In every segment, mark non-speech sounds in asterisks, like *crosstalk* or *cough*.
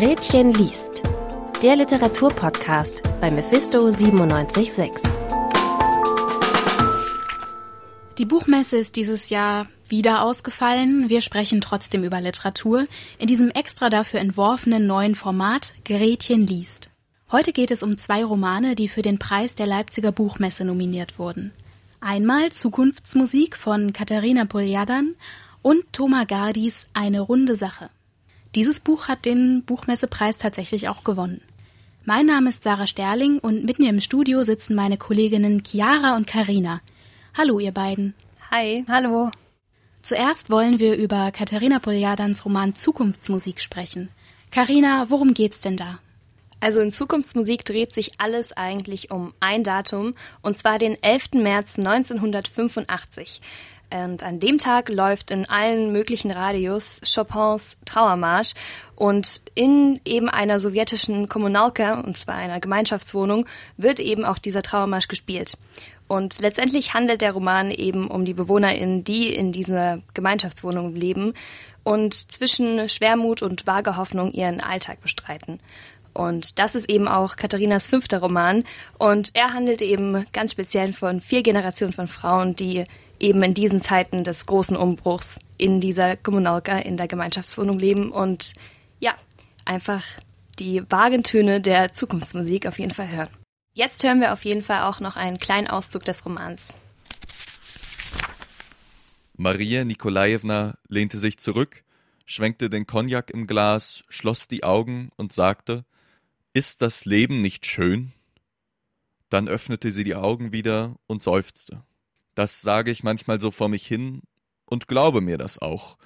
Gretchen liest. Der Literaturpodcast bei Mephisto 976. Die Buchmesse ist dieses Jahr wieder ausgefallen. Wir sprechen trotzdem über Literatur in diesem extra dafür entworfenen neuen Format Gretchen liest. Heute geht es um zwei Romane, die für den Preis der Leipziger Buchmesse nominiert wurden. Einmal Zukunftsmusik von Katharina Poljadan und Thomas Gardis Eine runde Sache. Dieses Buch hat den Buchmessepreis tatsächlich auch gewonnen. Mein Name ist Sarah Sterling und mit mir im Studio sitzen meine Kolleginnen Chiara und Karina. Hallo ihr beiden. Hi. Hallo. Zuerst wollen wir über Katharina Poljadans Roman Zukunftsmusik sprechen. Karina, worum geht's denn da? Also in Zukunftsmusik dreht sich alles eigentlich um ein Datum, und zwar den 11. März 1985. Und an dem Tag läuft in allen möglichen Radios Chopins Trauermarsch und in eben einer sowjetischen Kommunalka, und zwar einer Gemeinschaftswohnung, wird eben auch dieser Trauermarsch gespielt. Und letztendlich handelt der Roman eben um die BewohnerInnen, die in dieser Gemeinschaftswohnung leben und zwischen Schwermut und vager Hoffnung ihren Alltag bestreiten. Und das ist eben auch Katharinas fünfter Roman. Und er handelt eben ganz speziell von vier Generationen von Frauen, die eben in diesen Zeiten des großen Umbruchs in dieser Kommunalka, in der Gemeinschaftswohnung leben und ja, einfach die vagen Töne der Zukunftsmusik auf jeden Fall hören. Jetzt hören wir auf jeden Fall auch noch einen kleinen Auszug des Romans. Maria Nikolajewna lehnte sich zurück, schwenkte den Cognac im Glas, schloss die Augen und sagte ist das Leben nicht schön? Dann öffnete sie die Augen wieder und seufzte. Das sage ich manchmal so vor mich hin und glaube mir das auch.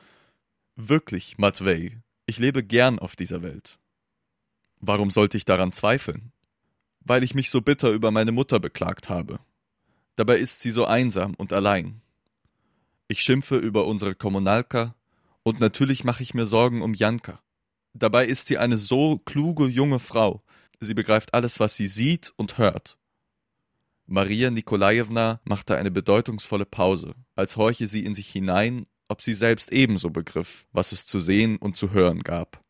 Wirklich, Matvei, ich lebe gern auf dieser Welt. Warum sollte ich daran zweifeln? Weil ich mich so bitter über meine Mutter beklagt habe. Dabei ist sie so einsam und allein. Ich schimpfe über unsere Kommunalka und natürlich mache ich mir Sorgen um Janka. Dabei ist sie eine so kluge junge Frau. Sie begreift alles, was sie sieht und hört. Maria Nikolajewna machte eine bedeutungsvolle Pause, als horche sie in sich hinein, ob sie selbst ebenso begriff, was es zu sehen und zu hören gab.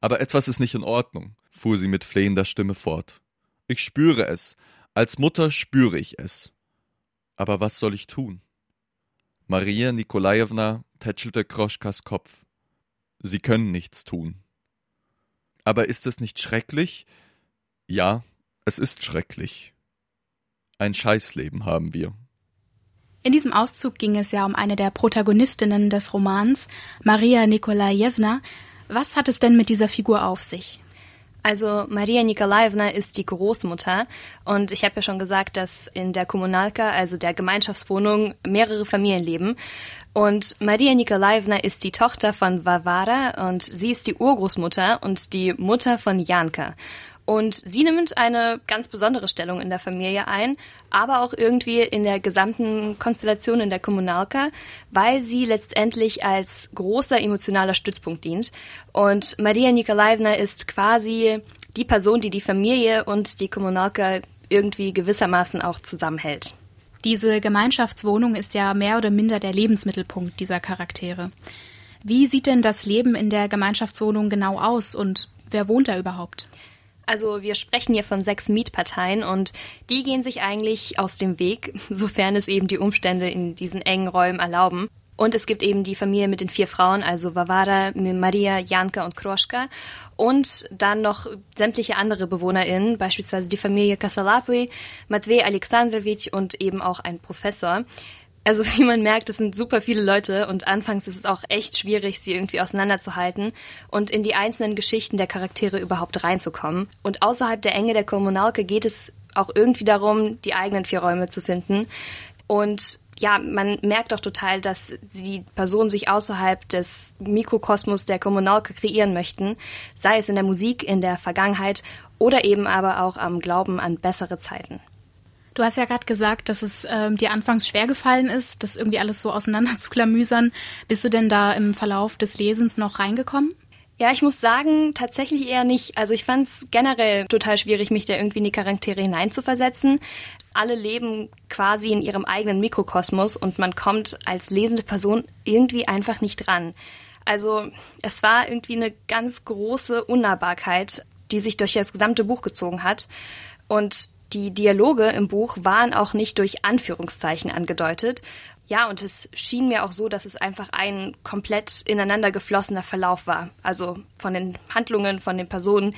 Aber etwas ist nicht in Ordnung, fuhr sie mit flehender Stimme fort. Ich spüre es, als Mutter spüre ich es. Aber was soll ich tun? Maria Nikolajewna tätschelte Kroschkas Kopf. Sie können nichts tun. Aber ist es nicht schrecklich? Ja, es ist schrecklich. Ein Scheißleben haben wir. In diesem Auszug ging es ja um eine der Protagonistinnen des Romans, Maria Nikolajewna. Was hat es denn mit dieser Figur auf sich? Also Maria Nikolaevna ist die Großmutter und ich habe ja schon gesagt, dass in der Kommunalka, also der Gemeinschaftswohnung, mehrere Familien leben. Und Maria Nikolaevna ist die Tochter von Varvara und sie ist die Urgroßmutter und die Mutter von Janka. Und sie nimmt eine ganz besondere Stellung in der Familie ein, aber auch irgendwie in der gesamten Konstellation in der Kommunalka, weil sie letztendlich als großer emotionaler Stützpunkt dient. Und Maria Nikolaevna ist quasi die Person, die die Familie und die Kommunalka irgendwie gewissermaßen auch zusammenhält. Diese Gemeinschaftswohnung ist ja mehr oder minder der Lebensmittelpunkt dieser Charaktere. Wie sieht denn das Leben in der Gemeinschaftswohnung genau aus und wer wohnt da überhaupt? Also wir sprechen hier von sechs Mietparteien und die gehen sich eigentlich aus dem Weg, *laughs* sofern es eben die Umstände in diesen engen Räumen erlauben. Und es gibt eben die Familie mit den vier Frauen, also Vavara, Maria, Janka und Kroschka. Und dann noch sämtliche andere BewohnerInnen, beispielsweise die Familie Kasalapui, Matvei Alexandrowitsch und eben auch ein Professor. Also *laughs* wie man merkt, es sind super viele Leute und anfangs ist es auch echt schwierig, sie irgendwie auseinanderzuhalten und in die einzelnen Geschichten der Charaktere überhaupt reinzukommen. Und außerhalb der Enge der Kommunalke geht es auch irgendwie darum, die eigenen vier Räume zu finden. Und ja, man merkt auch total, dass die Personen sich außerhalb des Mikrokosmos der Kommunalke kreieren möchten, sei es in der Musik, in der Vergangenheit oder eben aber auch am Glauben an bessere Zeiten. Du hast ja gerade gesagt, dass es ähm, dir anfangs schwer gefallen ist, das irgendwie alles so auseinander *laughs* zu klamüsern. Bist du denn da im Verlauf des Lesens noch reingekommen? Ja, ich muss sagen, tatsächlich eher nicht. Also ich fand es generell total schwierig, mich da irgendwie in die Charaktere hineinzuversetzen. Alle leben quasi in ihrem eigenen Mikrokosmos und man kommt als lesende Person irgendwie einfach nicht dran. Also es war irgendwie eine ganz große Unnahbarkeit, die sich durch das gesamte Buch gezogen hat. Und die Dialoge im Buch waren auch nicht durch Anführungszeichen angedeutet. Ja, und es schien mir auch so, dass es einfach ein komplett ineinander geflossener Verlauf war. Also von den Handlungen, von den Personen.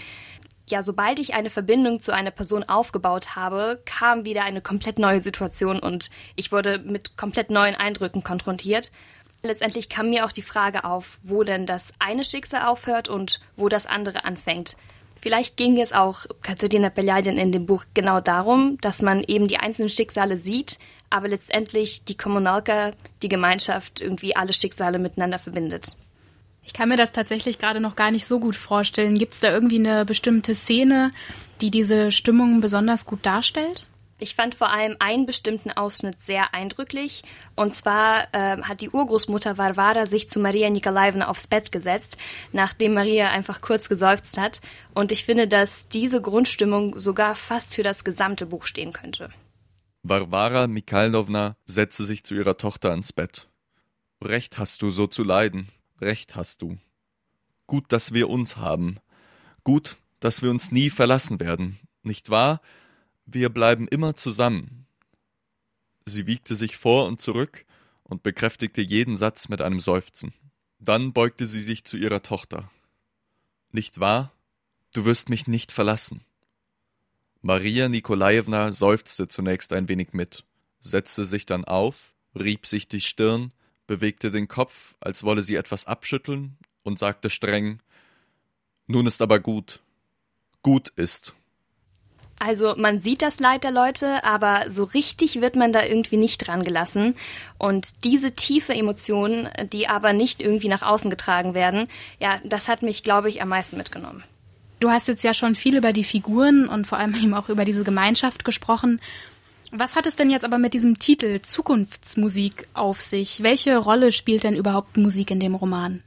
Ja, sobald ich eine Verbindung zu einer Person aufgebaut habe, kam wieder eine komplett neue Situation und ich wurde mit komplett neuen Eindrücken konfrontiert. Letztendlich kam mir auch die Frage auf, wo denn das eine Schicksal aufhört und wo das andere anfängt. Vielleicht ging es auch Katharina Peljadin in dem Buch genau darum, dass man eben die einzelnen Schicksale sieht, aber letztendlich die Kommunalka, die Gemeinschaft irgendwie alle Schicksale miteinander verbindet. Ich kann mir das tatsächlich gerade noch gar nicht so gut vorstellen. Gibt es da irgendwie eine bestimmte Szene, die diese Stimmung besonders gut darstellt? Ich fand vor allem einen bestimmten Ausschnitt sehr eindrücklich. Und zwar äh, hat die Urgroßmutter Varvara sich zu Maria Nikolaevna aufs Bett gesetzt, nachdem Maria einfach kurz geseufzt hat. Und ich finde, dass diese Grundstimmung sogar fast für das gesamte Buch stehen könnte. Varvara Mikhailowna setzte sich zu ihrer Tochter ans Bett. Recht hast du, so zu leiden. Recht hast du. Gut, dass wir uns haben. Gut, dass wir uns nie verlassen werden. Nicht wahr? Wir bleiben immer zusammen. Sie wiegte sich vor und zurück und bekräftigte jeden Satz mit einem Seufzen. Dann beugte sie sich zu ihrer Tochter. Nicht wahr? Du wirst mich nicht verlassen. Maria Nikolajewna seufzte zunächst ein wenig mit, setzte sich dann auf, rieb sich die Stirn, bewegte den Kopf, als wolle sie etwas abschütteln, und sagte streng Nun ist aber gut. Gut ist. Also man sieht das Leid der Leute, aber so richtig wird man da irgendwie nicht dran gelassen. Und diese tiefe Emotionen, die aber nicht irgendwie nach außen getragen werden, ja, das hat mich, glaube ich, am meisten mitgenommen. Du hast jetzt ja schon viel über die Figuren und vor allem *laughs* eben auch über diese Gemeinschaft gesprochen. Was hat es denn jetzt aber mit diesem Titel Zukunftsmusik auf sich? Welche Rolle spielt denn überhaupt Musik in dem Roman?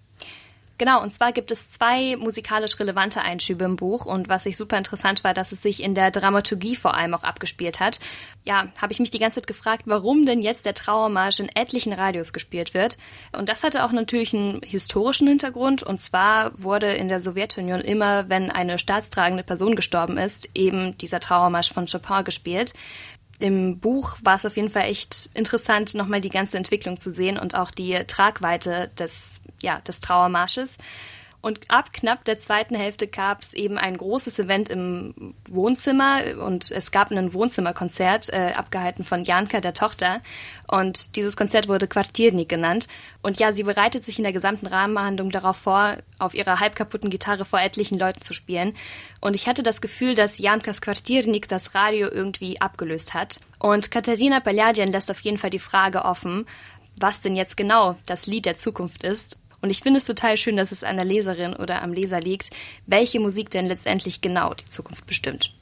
Genau, und zwar gibt es zwei musikalisch relevante Einschübe im Buch und was ich super interessant war, dass es sich in der Dramaturgie vor allem auch abgespielt hat. Ja, habe ich mich die ganze Zeit gefragt, warum denn jetzt der Trauermarsch in etlichen Radios gespielt wird. Und das hatte auch natürlich einen historischen Hintergrund und zwar wurde in der Sowjetunion immer, wenn eine staatstragende Person gestorben ist, eben dieser Trauermarsch von Chopin gespielt im Buch war es auf jeden Fall echt interessant, nochmal die ganze Entwicklung zu sehen und auch die Tragweite des, ja, des Trauermarsches. Und ab knapp der zweiten Hälfte gab es eben ein großes Event im Wohnzimmer und es gab ein Wohnzimmerkonzert, äh, abgehalten von Janka, der Tochter. Und dieses Konzert wurde Quartiernik genannt. Und ja, sie bereitet sich in der gesamten Rahmenhandlung darauf vor, auf ihrer halbkaputten Gitarre vor etlichen Leuten zu spielen. Und ich hatte das Gefühl, dass Jankas Quartiernik das Radio irgendwie abgelöst hat. Und Katharina Paljadjan lässt auf jeden Fall die Frage offen, was denn jetzt genau das Lied der Zukunft ist. Und ich finde es total schön, dass es an der Leserin oder am Leser liegt, welche Musik denn letztendlich genau die Zukunft bestimmt.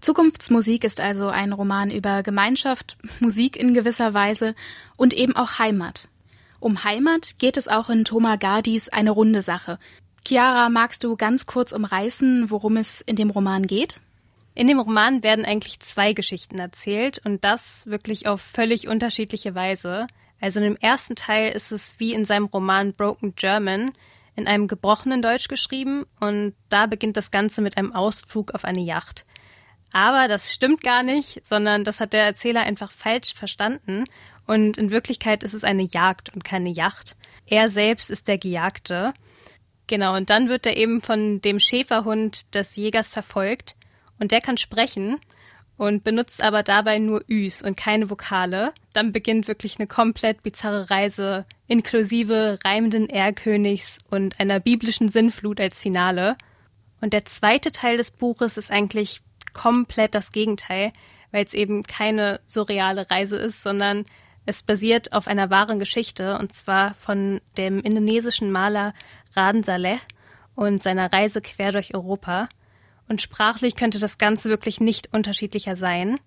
Zukunftsmusik ist also ein Roman über Gemeinschaft, Musik in gewisser Weise und eben auch Heimat. Um Heimat geht es auch in Thomas Gardis Eine runde Sache. Chiara, magst du ganz kurz umreißen, worum es in dem Roman geht? In dem Roman werden eigentlich zwei Geschichten erzählt und das wirklich auf völlig unterschiedliche Weise. Also dem ersten Teil ist es wie in seinem Roman Broken German in einem gebrochenen Deutsch geschrieben und da beginnt das Ganze mit einem Ausflug auf eine Yacht. Aber das stimmt gar nicht, sondern das hat der Erzähler einfach falsch verstanden und in Wirklichkeit ist es eine Jagd und keine Yacht. Er selbst ist der Gejagte. Genau, und dann wird er eben von dem Schäferhund des Jägers verfolgt und der kann sprechen und benutzt aber dabei nur Üs und keine Vokale. Dann beginnt wirklich eine komplett bizarre Reise, inklusive reimenden Erlkönigs und einer biblischen Sinnflut als Finale. Und der zweite Teil des Buches ist eigentlich komplett das Gegenteil, weil es eben keine surreale Reise ist, sondern es basiert auf einer wahren Geschichte, und zwar von dem indonesischen Maler Raden Saleh und seiner Reise quer durch Europa. Und sprachlich könnte das Ganze wirklich nicht unterschiedlicher sein.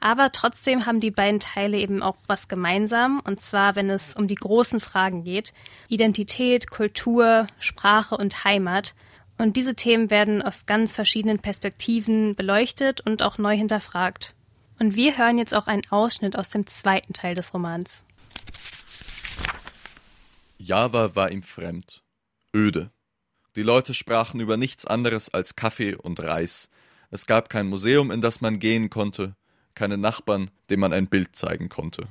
Aber trotzdem haben die beiden Teile eben auch was gemeinsam, und zwar wenn es um die großen Fragen geht. Identität, Kultur, Sprache und Heimat. Und diese Themen werden aus ganz verschiedenen Perspektiven beleuchtet und auch neu hinterfragt. Und wir hören jetzt auch einen Ausschnitt aus dem zweiten Teil des Romans. Java war ihm fremd. öde. Die Leute sprachen über nichts anderes als Kaffee und Reis. Es gab kein Museum, in das man gehen konnte, keine Nachbarn, dem man ein Bild zeigen konnte.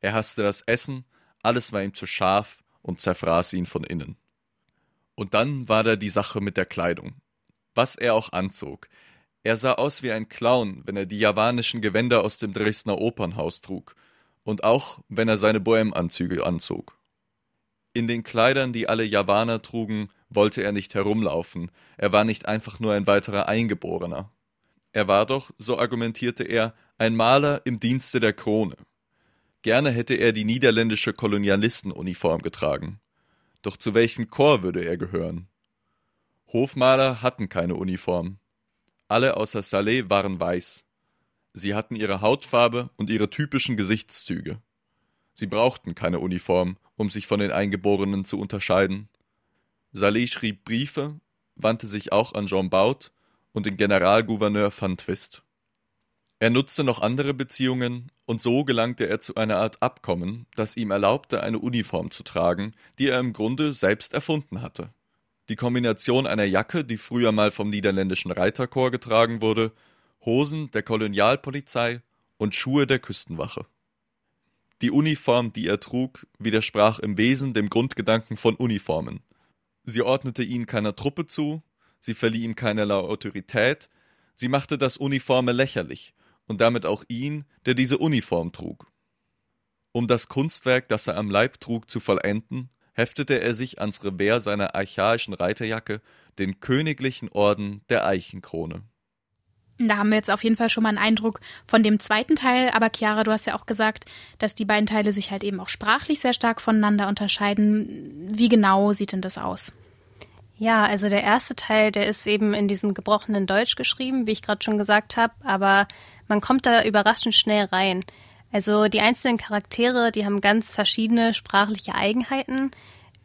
Er hasste das Essen, alles war ihm zu scharf und zerfraß ihn von innen. Und dann war da die Sache mit der Kleidung. Was er auch anzog. Er sah aus wie ein Clown, wenn er die javanischen Gewänder aus dem Dresdner Opernhaus trug, und auch wenn er seine Bohème-Anzüge anzog. In den Kleidern, die alle Javaner trugen, wollte er nicht herumlaufen, er war nicht einfach nur ein weiterer Eingeborener. Er war doch, so argumentierte er, ein Maler im Dienste der Krone. Gerne hätte er die niederländische Kolonialistenuniform getragen. Doch zu welchem Chor würde er gehören? Hofmaler hatten keine Uniform. Alle außer Saleh waren weiß. Sie hatten ihre Hautfarbe und ihre typischen Gesichtszüge. Sie brauchten keine Uniform, um sich von den Eingeborenen zu unterscheiden. Saleh schrieb Briefe, wandte sich auch an Jean Baut und den Generalgouverneur van Twist. Er nutzte noch andere Beziehungen, und so gelangte er zu einer Art Abkommen, das ihm erlaubte, eine Uniform zu tragen, die er im Grunde selbst erfunden hatte. Die Kombination einer Jacke, die früher mal vom niederländischen Reiterkorps getragen wurde, Hosen der Kolonialpolizei und Schuhe der Küstenwache. Die Uniform, die er trug, widersprach im Wesen dem Grundgedanken von Uniformen. Sie ordnete ihn keiner Truppe zu, sie verlieh ihm keinerlei Autorität, sie machte das Uniforme lächerlich und damit auch ihn, der diese Uniform trug. Um das Kunstwerk, das er am Leib trug, zu vollenden, heftete er sich ans Revers seiner archaischen Reiterjacke den königlichen Orden der Eichenkrone. Da haben wir jetzt auf jeden Fall schon mal einen Eindruck von dem zweiten Teil. Aber Chiara, du hast ja auch gesagt, dass die beiden Teile sich halt eben auch sprachlich sehr stark voneinander unterscheiden. Wie genau sieht denn das aus? Ja, also der erste Teil, der ist eben in diesem gebrochenen Deutsch geschrieben, wie ich gerade schon gesagt habe, aber man kommt da überraschend schnell rein. Also die einzelnen Charaktere, die haben ganz verschiedene sprachliche Eigenheiten.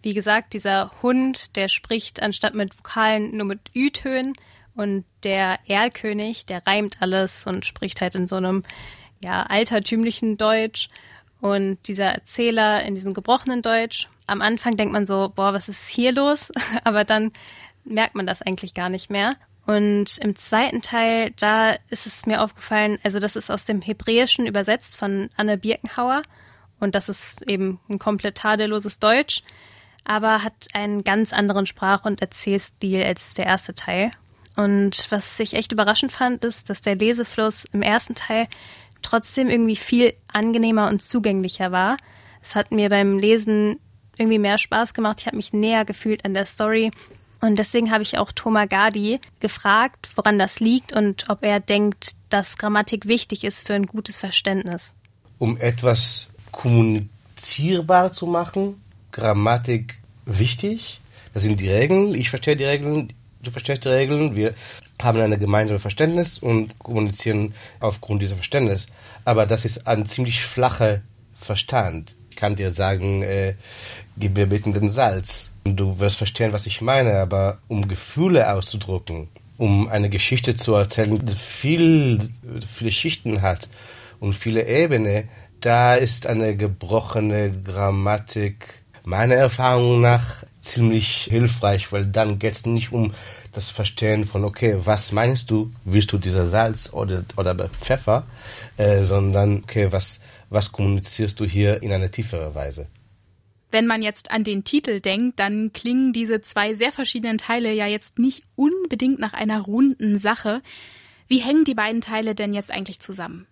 Wie gesagt, dieser Hund, der spricht anstatt mit Vokalen nur mit Ü-Tönen und der Erlkönig, der reimt alles und spricht halt in so einem ja, altertümlichen Deutsch. Und dieser Erzähler in diesem gebrochenen Deutsch. Am Anfang denkt man so, boah, was ist hier los? *laughs* Aber dann merkt man das eigentlich gar nicht mehr. Und im zweiten Teil, da ist es mir aufgefallen, also das ist aus dem Hebräischen übersetzt von Anne Birkenhauer. Und das ist eben ein komplett tadelloses Deutsch, aber hat einen ganz anderen Sprach- und Erzählstil als der erste Teil. Und was ich echt überraschend fand, ist, dass der Lesefluss im ersten Teil trotzdem irgendwie viel angenehmer und zugänglicher war. Es hat mir beim Lesen irgendwie mehr Spaß gemacht. Ich habe mich näher gefühlt an der Story. Und deswegen habe ich auch Thomas Gadi gefragt, woran das liegt und ob er denkt, dass Grammatik wichtig ist für ein gutes Verständnis. Um etwas kommunizierbar zu machen, Grammatik wichtig. Das sind die Regeln. Ich verstehe die Regeln du verstehst die Regeln, wir haben ein gemeinsames Verständnis und kommunizieren aufgrund dieser Verständnis. Aber das ist ein ziemlich flacher Verstand. Ich kann dir sagen, äh, gib mir bitte den Salz. Du wirst verstehen, was ich meine, aber um Gefühle auszudrücken, um eine Geschichte zu erzählen, die viel, viele Schichten hat und viele Ebenen, da ist eine gebrochene Grammatik meiner Erfahrung nach ziemlich hilfreich, weil dann geht es nicht um das Verstehen von, okay, was meinst du, willst du dieser Salz oder, oder Pfeffer, äh, sondern, okay, was, was kommunizierst du hier in einer tieferen Weise? Wenn man jetzt an den Titel denkt, dann klingen diese zwei sehr verschiedenen Teile ja jetzt nicht unbedingt nach einer runden Sache. Wie hängen die beiden Teile denn jetzt eigentlich zusammen?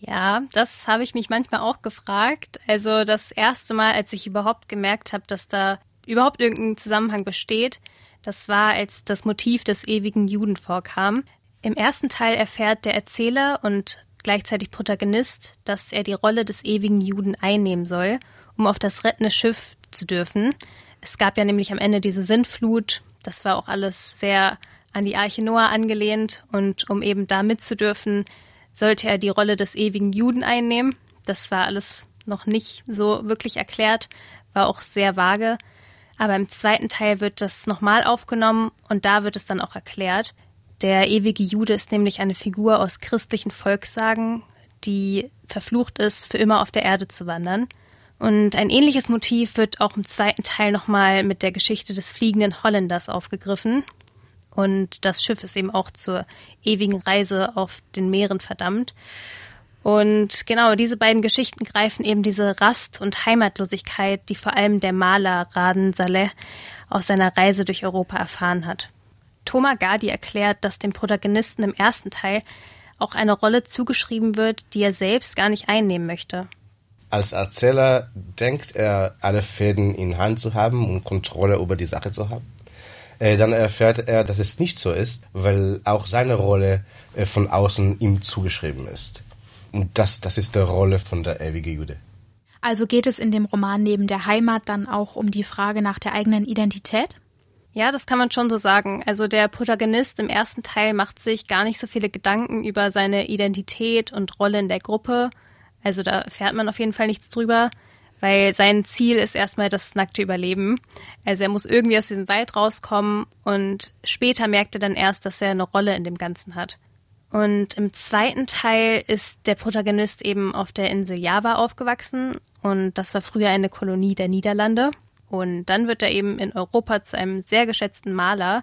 Ja, das habe ich mich manchmal auch gefragt. Also das erste Mal, als ich überhaupt gemerkt habe, dass da überhaupt irgendein Zusammenhang besteht, das war, als das Motiv des ewigen Juden vorkam. Im ersten Teil erfährt der Erzähler und gleichzeitig Protagonist, dass er die Rolle des ewigen Juden einnehmen soll, um auf das rettende Schiff zu dürfen. Es gab ja nämlich am Ende diese Sintflut. Das war auch alles sehr an die Arche Noah angelehnt. Und um eben da mitzudürfen, sollte er die Rolle des ewigen Juden einnehmen. Das war alles noch nicht so wirklich erklärt, war auch sehr vage. Aber im zweiten Teil wird das nochmal aufgenommen und da wird es dann auch erklärt. Der ewige Jude ist nämlich eine Figur aus christlichen Volkssagen, die verflucht ist, für immer auf der Erde zu wandern. Und ein ähnliches Motiv wird auch im zweiten Teil nochmal mit der Geschichte des fliegenden Holländers aufgegriffen. Und das Schiff ist eben auch zur ewigen Reise auf den Meeren verdammt. Und genau, diese beiden Geschichten greifen eben diese Rast- und Heimatlosigkeit, die vor allem der Maler Raden Saleh auf seiner Reise durch Europa erfahren hat. Thomas Gardi erklärt, dass dem Protagonisten im ersten Teil auch eine Rolle zugeschrieben wird, die er selbst gar nicht einnehmen möchte. Als Erzähler denkt er, alle Fäden in Hand zu haben und Kontrolle über die Sache zu haben. Äh, dann erfährt er, dass es nicht so ist, weil auch seine Rolle äh, von außen ihm zugeschrieben ist. Und das, das ist die Rolle von der ewige Jude. Also geht es in dem Roman neben der Heimat dann auch um die Frage nach der eigenen Identität? Ja, das kann man schon so sagen. Also der Protagonist im ersten Teil macht sich gar nicht so viele Gedanken über seine Identität und Rolle in der Gruppe. Also da erfährt man auf jeden Fall nichts drüber, weil sein Ziel ist erstmal das nackte Überleben. Also er muss irgendwie aus diesem Wald rauskommen und später merkt er dann erst, dass er eine Rolle in dem Ganzen hat. Und im zweiten Teil ist der Protagonist eben auf der Insel Java aufgewachsen und das war früher eine Kolonie der Niederlande. Und dann wird er eben in Europa zu einem sehr geschätzten Maler,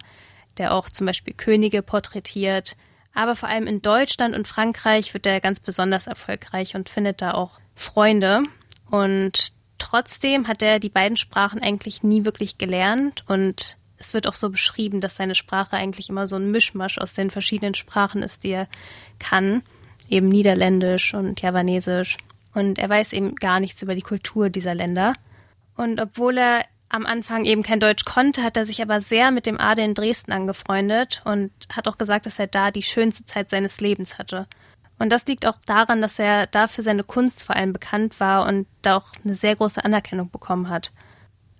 der auch zum Beispiel Könige porträtiert. Aber vor allem in Deutschland und Frankreich wird er ganz besonders erfolgreich und findet da auch Freunde. Und trotzdem hat er die beiden Sprachen eigentlich nie wirklich gelernt und es wird auch so beschrieben, dass seine Sprache eigentlich immer so ein Mischmasch aus den verschiedenen Sprachen ist, die er kann. Eben Niederländisch und Javanesisch. Und er weiß eben gar nichts über die Kultur dieser Länder. Und obwohl er am Anfang eben kein Deutsch konnte, hat er sich aber sehr mit dem Ade in Dresden angefreundet und hat auch gesagt, dass er da die schönste Zeit seines Lebens hatte. Und das liegt auch daran, dass er da für seine Kunst vor allem bekannt war und da auch eine sehr große Anerkennung bekommen hat.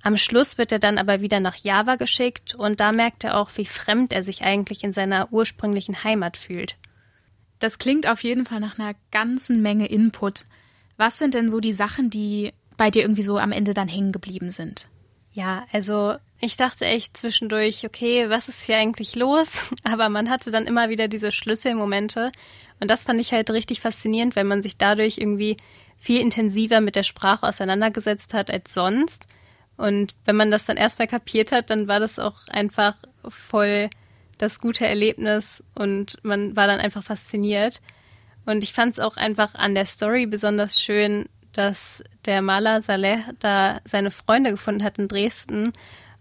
Am Schluss wird er dann aber wieder nach Java geschickt und da merkt er auch, wie fremd er sich eigentlich in seiner ursprünglichen Heimat fühlt. Das klingt auf jeden Fall nach einer ganzen Menge Input. Was sind denn so die Sachen, die bei dir irgendwie so am Ende dann hängen geblieben sind? Ja, also ich dachte echt zwischendurch, okay, was ist hier eigentlich los? *laughs* Aber man hatte dann immer wieder diese Schlüsselmomente. Und das fand ich halt richtig faszinierend, weil man sich dadurch irgendwie viel intensiver mit der Sprache auseinandergesetzt hat als sonst. Und wenn man das dann erstmal kapiert hat, dann war das auch einfach voll das gute Erlebnis und man war dann einfach fasziniert. Und ich fand es auch einfach an der Story besonders schön, dass der Maler Saleh da seine Freunde gefunden hat in Dresden.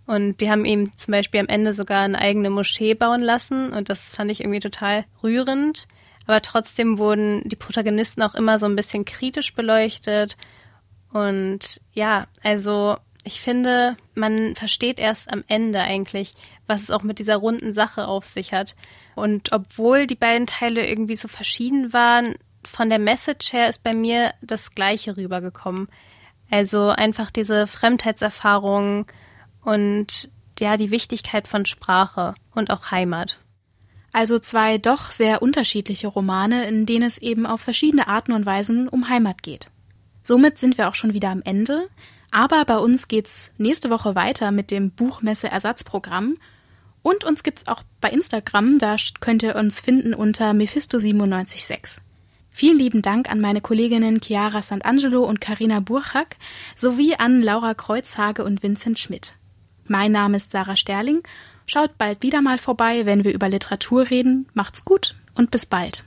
Und die haben ihm zum Beispiel am Ende sogar eine eigene Moschee bauen lassen. Und das fand ich irgendwie total rührend. Aber trotzdem wurden die Protagonisten auch immer so ein bisschen kritisch beleuchtet. Und ja, also ich finde, man versteht erst am Ende eigentlich, was es auch mit dieser runden Sache auf sich hat. Und obwohl die beiden Teile irgendwie so verschieden waren, von der Message her ist bei mir das Gleiche rübergekommen. Also einfach diese Fremdheitserfahrung und ja, die Wichtigkeit von Sprache und auch Heimat. Also zwei doch sehr unterschiedliche Romane, in denen es eben auf verschiedene Arten und Weisen um Heimat geht. Somit sind wir auch schon wieder am Ende. Aber bei uns geht's nächste Woche weiter mit dem Buchmesse-Ersatzprogramm. Und uns gibt's auch bei Instagram, da könnt ihr uns finden unter Mephisto976. Vielen lieben Dank an meine Kolleginnen Chiara Sant'Angelo und Karina Burchak sowie an Laura Kreuzhage und Vincent Schmidt. Mein Name ist Sarah Sterling. Schaut bald wieder mal vorbei, wenn wir über Literatur reden. Macht's gut und bis bald.